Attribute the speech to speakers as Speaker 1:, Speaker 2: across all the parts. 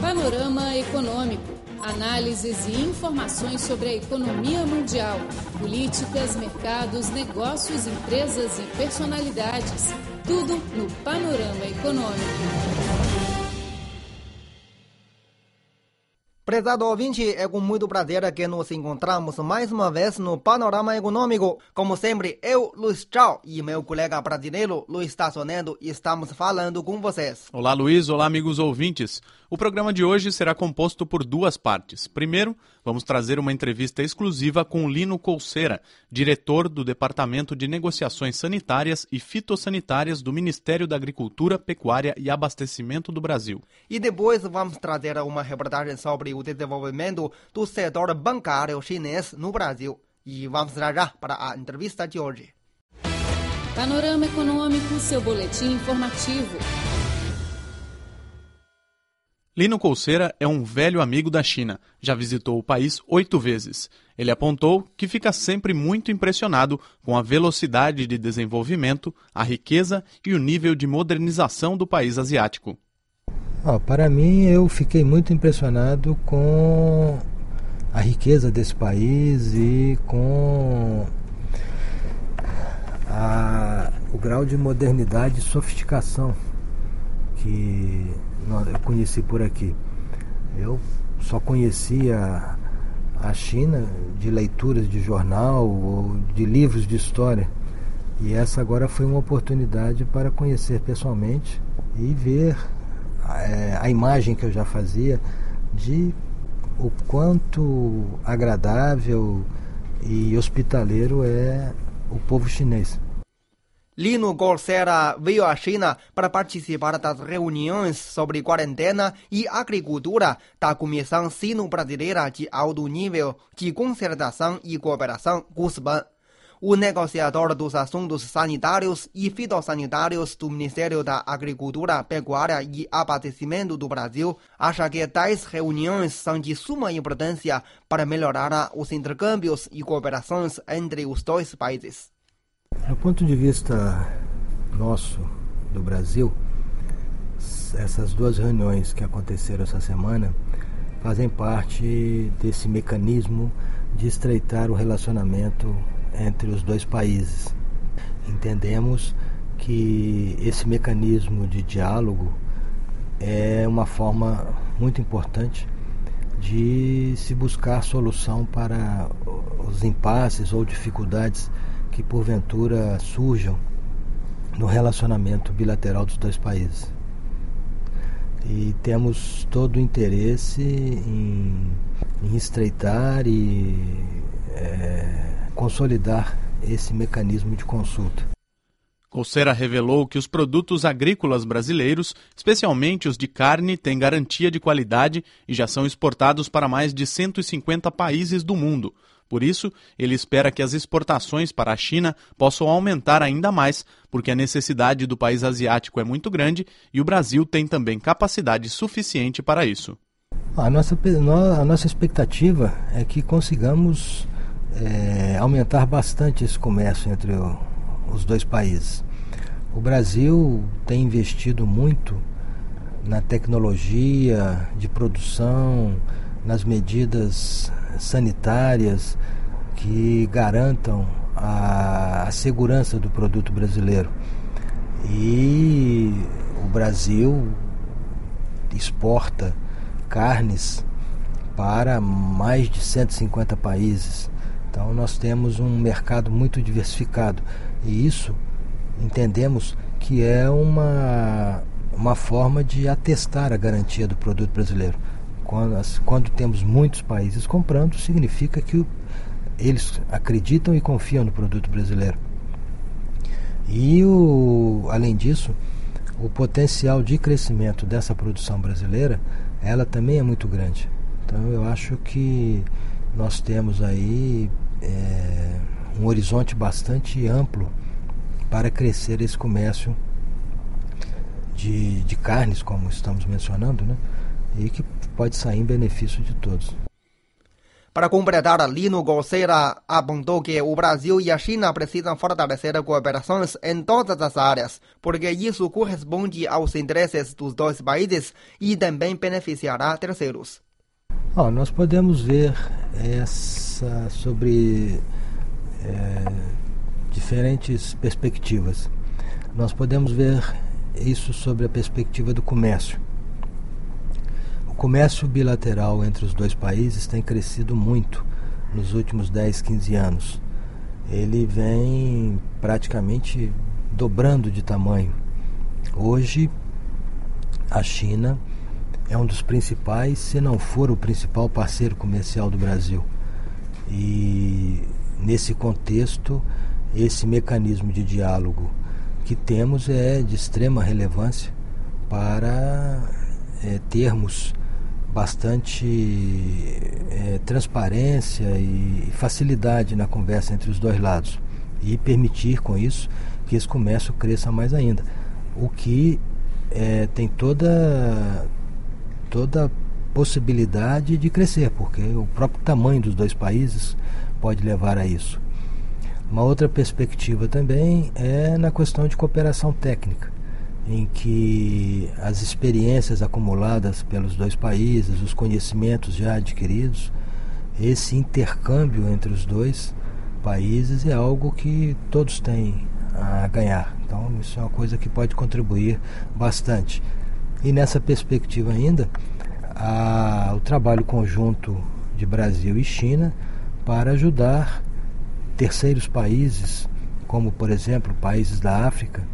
Speaker 1: Panorama Econômico. Análises e informações sobre a economia mundial, políticas, mercados, negócios, empresas e personalidades. Tudo no Panorama Econômico.
Speaker 2: Prezado ouvinte, é com muito prazer que nos encontramos mais uma vez no Panorama Econômico. Como sempre, eu, Luiz Chao, e meu colega brasileiro, Luiz Tassonedo, estamos falando com vocês.
Speaker 3: Olá, Luiz. Olá, amigos ouvintes. O programa de hoje será composto por duas partes. Primeiro, vamos trazer uma entrevista exclusiva com Lino Colceira, diretor do Departamento de Negociações Sanitárias e Fitossanitárias do Ministério da Agricultura, Pecuária e Abastecimento do Brasil.
Speaker 2: E depois vamos trazer uma reportagem sobre o desenvolvimento do setor bancário chinês no Brasil. E vamos já já para a entrevista de hoje.
Speaker 1: Panorama Econômico, seu boletim informativo.
Speaker 3: Lino Colceira é um velho amigo da China, já visitou o país oito vezes. Ele apontou que fica sempre muito impressionado com a velocidade de desenvolvimento, a riqueza e o nível de modernização do país asiático.
Speaker 4: Oh, para mim, eu fiquei muito impressionado com a riqueza desse país e com a, o grau de modernidade e sofisticação que eu conheci por aqui. Eu só conhecia a China de leituras de jornal ou de livros de história. E essa agora foi uma oportunidade para conhecer pessoalmente e ver a imagem que eu já fazia de o quanto agradável e hospitaleiro é o povo chinês.
Speaker 2: Lino Golsera veio à China para participar das reuniões sobre quarentena e agricultura da Comissão Sino-Brasileira de Alto Nível de Concertação e Cooperação, CUSBAN. O negociador dos assuntos sanitários e fitossanitários do Ministério da Agricultura, Pecuária e Abastecimento do Brasil acha que tais reuniões são de suma importância para melhorar os intercâmbios e cooperações entre os dois países.
Speaker 4: Do ponto de vista nosso, do Brasil, essas duas reuniões que aconteceram essa semana fazem parte desse mecanismo de estreitar o relacionamento entre os dois países. Entendemos que esse mecanismo de diálogo é uma forma muito importante de se buscar solução para os impasses ou dificuldades que porventura surjam no relacionamento bilateral dos dois países. E temos todo o interesse em, em estreitar e é, consolidar esse mecanismo de consulta.
Speaker 3: Colsera revelou que os produtos agrícolas brasileiros, especialmente os de carne, têm garantia de qualidade e já são exportados para mais de 150 países do mundo. Por isso, ele espera que as exportações para a China possam aumentar ainda mais, porque a necessidade do país asiático é muito grande e o Brasil tem também capacidade suficiente para isso.
Speaker 4: A nossa, a nossa expectativa é que consigamos é, aumentar bastante esse comércio entre o, os dois países. O Brasil tem investido muito na tecnologia de produção, nas medidas sanitárias que garantam a, a segurança do produto brasileiro. E o Brasil exporta carnes para mais de 150 países. Então nós temos um mercado muito diversificado e isso entendemos que é uma, uma forma de atestar a garantia do produto brasileiro. Quando, quando temos muitos países comprando, significa que eles acreditam e confiam no produto brasileiro. E, o, além disso, o potencial de crescimento dessa produção brasileira, ela também é muito grande. Então, eu acho que nós temos aí é, um horizonte bastante amplo para crescer esse comércio de, de carnes, como estamos mencionando, né? e que pode sair em benefício de todos.
Speaker 2: Para completar, Lino Golseira apontou que o Brasil e a China precisam fortalecer cooperações em todas as áreas, porque isso corresponde aos interesses dos dois países e também beneficiará terceiros.
Speaker 4: Oh, nós podemos ver essa sobre é, diferentes perspectivas. Nós podemos ver isso sobre a perspectiva do comércio. O comércio bilateral entre os dois países tem crescido muito nos últimos 10, 15 anos. Ele vem praticamente dobrando de tamanho. Hoje, a China é um dos principais, se não for o principal parceiro comercial do Brasil. E nesse contexto, esse mecanismo de diálogo que temos é de extrema relevância para é, termos bastante é, transparência e facilidade na conversa entre os dois lados e permitir com isso que esse comércio cresça mais ainda. O que é, tem toda toda possibilidade de crescer, porque o próprio tamanho dos dois países pode levar a isso. Uma outra perspectiva também é na questão de cooperação técnica, em que as experiências acumuladas pelos dois países, os conhecimentos já adquiridos, esse intercâmbio entre os dois países é algo que todos têm a ganhar. Então, isso é uma coisa que pode contribuir bastante. E nessa perspectiva ainda, a, o trabalho conjunto de Brasil e China para ajudar terceiros países, como por exemplo países da África,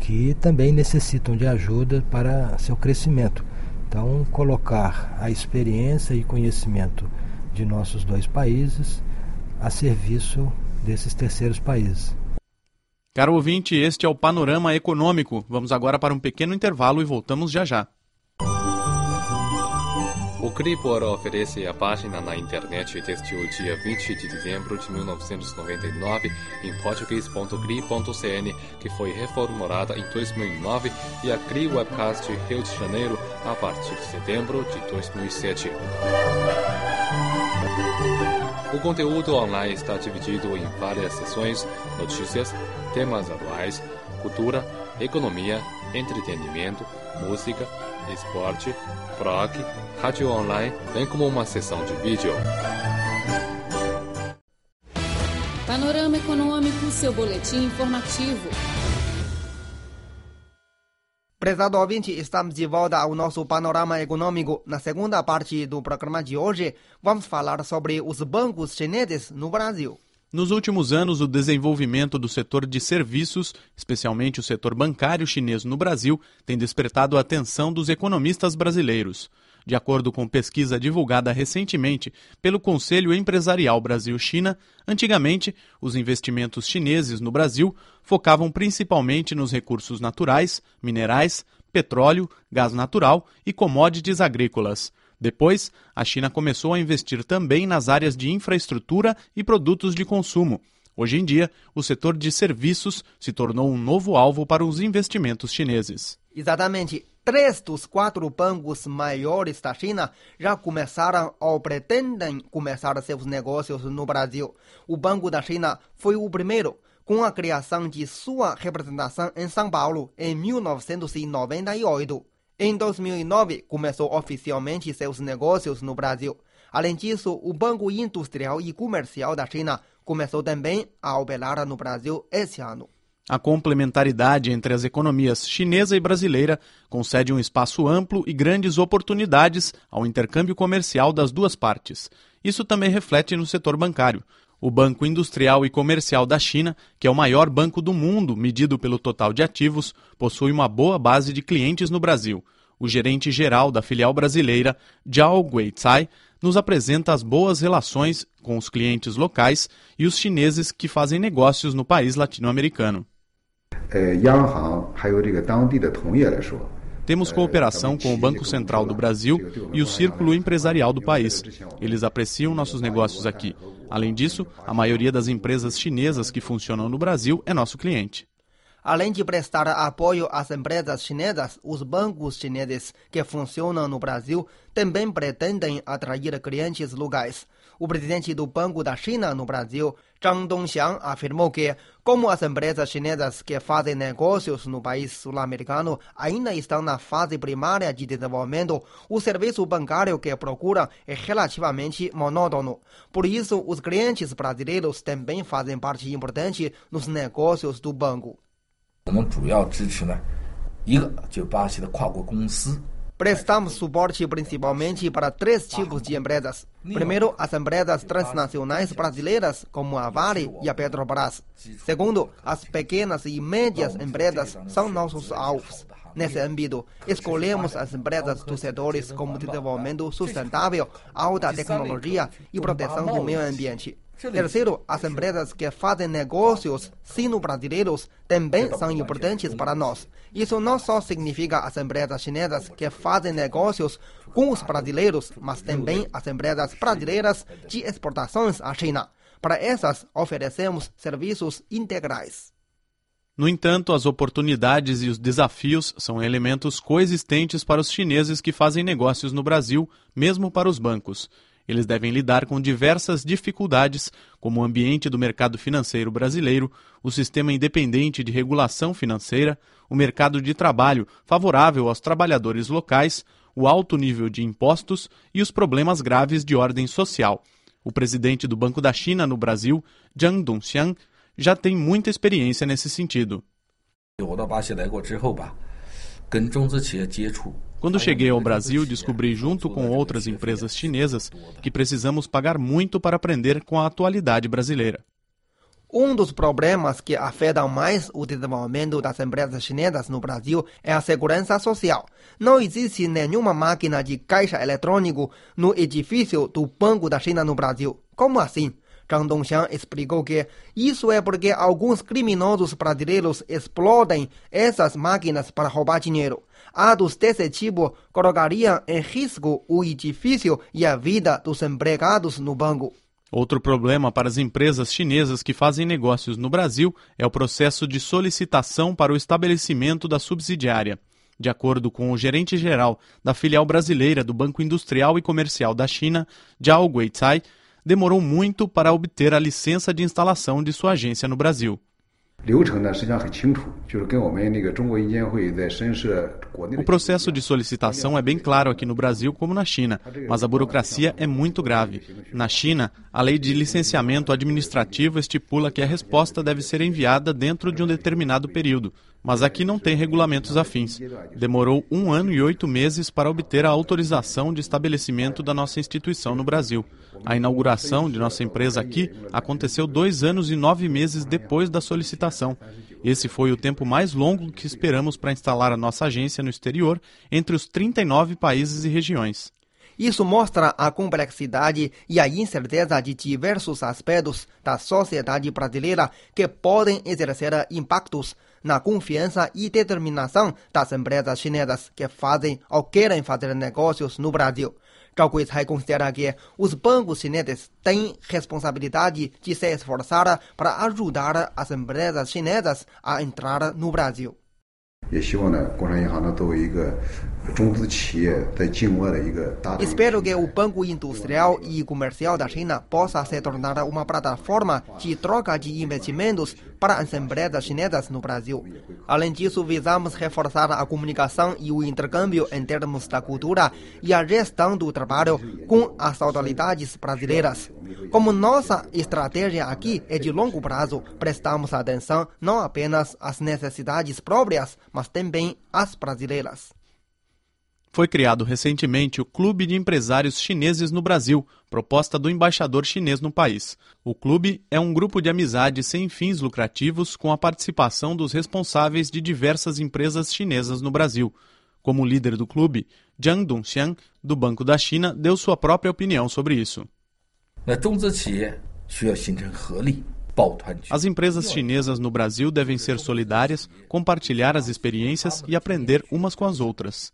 Speaker 4: que também necessitam de ajuda para seu crescimento. Então, colocar a experiência e conhecimento de nossos dois países a serviço desses terceiros países.
Speaker 3: Caro ouvinte, este é o Panorama Econômico. Vamos agora para um pequeno intervalo e voltamos já já.
Speaker 5: O Cripor oferece a página na internet desde o dia 20 de dezembro de 1999 em português.cri.cn, que foi reformulada em 2009, e a Cri Webcast Rio de Janeiro a partir de setembro de 2007. O conteúdo online está dividido em várias seções: notícias, temas atuais, cultura, economia, entretenimento, música, esporte, proc, rádio online, bem como uma seção de vídeo.
Speaker 1: Panorama Econômico, seu boletim informativo.
Speaker 2: Prezado ouvinte, estamos de volta ao nosso panorama econômico. Na segunda parte do programa de hoje, vamos falar sobre os bancos chineses no Brasil.
Speaker 3: Nos últimos anos, o desenvolvimento do setor de serviços, especialmente o setor bancário chinês no Brasil, tem despertado a atenção dos economistas brasileiros. De acordo com pesquisa divulgada recentemente pelo Conselho Empresarial Brasil-China, antigamente os investimentos chineses no Brasil focavam principalmente nos recursos naturais, minerais, petróleo, gás natural e commodities agrícolas. Depois, a China começou a investir também nas áreas de infraestrutura e produtos de consumo. Hoje em dia, o setor de serviços se tornou um novo alvo para os investimentos chineses.
Speaker 2: Exatamente. Três dos quatro bancos maiores da China já começaram ou pretendem começar seus negócios no Brasil. O Banco da China foi o primeiro, com a criação de sua representação em São Paulo em 1998. Em 2009, começou oficialmente seus negócios no Brasil. Além disso, o Banco Industrial e Comercial da China começou também a operar no Brasil esse ano.
Speaker 3: A complementaridade entre as economias chinesa e brasileira concede um espaço amplo e grandes oportunidades ao intercâmbio comercial das duas partes. Isso também reflete no setor bancário. O Banco Industrial e Comercial da China, que é o maior banco do mundo medido pelo total de ativos, possui uma boa base de clientes no Brasil. O gerente geral da filial brasileira, Zhao Guizai, nos apresenta as boas relações com os clientes locais e os chineses que fazem negócios no país latino-americano. Temos cooperação com o Banco Central do Brasil e o Círculo Empresarial do país. Eles apreciam nossos negócios aqui. Além disso, a maioria das empresas chinesas que funcionam no Brasil é nosso cliente.
Speaker 2: Além de prestar apoio às empresas chinesas, os bancos chineses que funcionam no Brasil também pretendem atrair clientes locais. o presidente do Banco da China no Brasil, Zhang Dongxiang, afirmou que, como as empresas chinesas que fazem negócios no país sul-americano ainda estão na fase primária de desenvolvimento, o serviço bancário que procuram é relativamente monótono. Por isso, os clientes brasileiros também fazem parte importante nos negócios do banco.
Speaker 6: 我们主要支持呢，一个就是巴西的跨国公司。
Speaker 2: Prestamos suporte principalmente para três tipos de empresas. Primeiro, as empresas transnacionais brasileiras, como a Vale e a Petrobras. Segundo, as pequenas e médias empresas são nossos alvos. Nesse âmbito, escolhemos as empresas dos setores como desenvolvimento sustentável, alta tecnologia e proteção do meio ambiente. Terceiro, as empresas que fazem negócios sino-brasileiros também são importantes para nós. Isso não só significa as empresas chinesas que fazem negócios com os brasileiros, mas também as empresas brasileiras de exportações à China. Para essas, oferecemos serviços integrais.
Speaker 3: No entanto, as oportunidades e os desafios são elementos coexistentes para os chineses que fazem negócios no Brasil, mesmo para os bancos. Eles devem lidar com diversas dificuldades, como o ambiente do mercado financeiro brasileiro, o sistema independente de regulação financeira, o mercado de trabalho favorável aos trabalhadores locais, o alto nível de impostos e os problemas graves de ordem social. O presidente do Banco da China no Brasil, Zhang Dongxiang, já tem muita experiência nesse sentido.
Speaker 6: 我
Speaker 3: Quando cheguei ao Brasil, descobri, junto com outras empresas chinesas, que precisamos pagar muito para aprender com a atualidade brasileira.
Speaker 2: Um dos problemas que afetam mais o desenvolvimento das empresas chinesas no Brasil é a segurança social. Não existe nenhuma máquina de caixa eletrônico no edifício do Banco da China no Brasil. Como assim? Zhang Dongxiang explicou que isso é porque alguns criminosos brasileiros explodem essas máquinas para roubar dinheiro. Atos desse tipo colocariam em risco o edifício e a vida dos empregados no banco.
Speaker 3: Outro problema para as empresas chinesas que fazem negócios no Brasil é o processo de solicitação para o estabelecimento da subsidiária. De acordo com o gerente-geral da filial brasileira do Banco Industrial e Comercial da China, Zhao Guizai, demorou muito para obter a licença de instalação de sua agência no Brasil. O processo de solicitação é bem claro aqui no Brasil como na China, mas a burocracia é muito grave. Na China, a lei de licenciamento administrativo estipula que a resposta deve ser enviada dentro de um determinado período mas aqui não tem regulamentos afins. Demorou um ano e oito meses para obter a autorização de estabelecimento da nossa instituição no Brasil. A inauguração de nossa empresa aqui aconteceu dois anos e nove meses depois da solicitação. Esse foi o tempo mais longo que esperamos para instalar a nossa agência no exterior entre os 39 países e regiões.
Speaker 2: Isso mostra a complexidade e a incerteza de diversos aspectos da sociedade brasileira que podem exercer impactos na confiança e determinação das empresas chinesas que fazem ou querem fazer negócios no Brasil. Zhao Guizhai considera que os bancos chineses têm responsabilidade de se esforçar para ajudar as empresas chinesas a entrar no Brasil.
Speaker 7: 也希望呢，工商银行呢作为一个中资企业在境外的一个大的。
Speaker 2: Espero que o Banco Industrial e Comercial da China possa se tornar uma plataforma de troca de investimentos para as empresas chinesas no Brasil. Além disso, visamos reforçar a comunicação e o intercâmbio em termos da cultura e a gestão do trabalho com as autoridades brasileiras. Como nossa estratégia aqui é de longo prazo, prestamos atenção não apenas às necessidades próprias, mas também às brasileiras.
Speaker 3: Foi criado recentemente o Clube de Empresários Chineses no Brasil, proposta do embaixador chinês no país. O clube é um grupo de amizade sem fins lucrativos com a participação dos responsáveis de diversas empresas chinesas no Brasil. Como líder do clube, Zhang Dongxiang, do Banco da China, deu sua própria opinião sobre isso. As empresas chinesas no Brasil devem ser solidárias, compartilhar as experiências e aprender umas com as outras.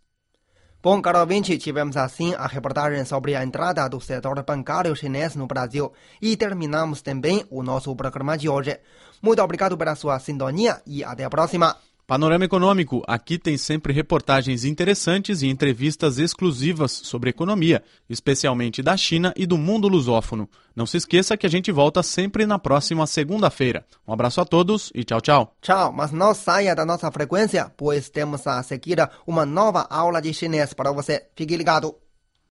Speaker 2: Bom, caro ouvinte, tivemos assim a reportagem sobre a entrada do setor bancário chinês no Brasil e terminamos também o nosso programa de hoje. Muito obrigado pela sua sintonia e até a próxima.
Speaker 3: Panorama Econômico. Aqui tem sempre reportagens interessantes e entrevistas exclusivas sobre economia, especialmente da China e do mundo lusófono. Não se esqueça que a gente volta sempre na próxima segunda-feira. Um abraço a todos e tchau, tchau.
Speaker 2: Tchau, mas não saia da nossa frequência, pois temos a seguir uma nova aula de chinês para você. Fique ligado.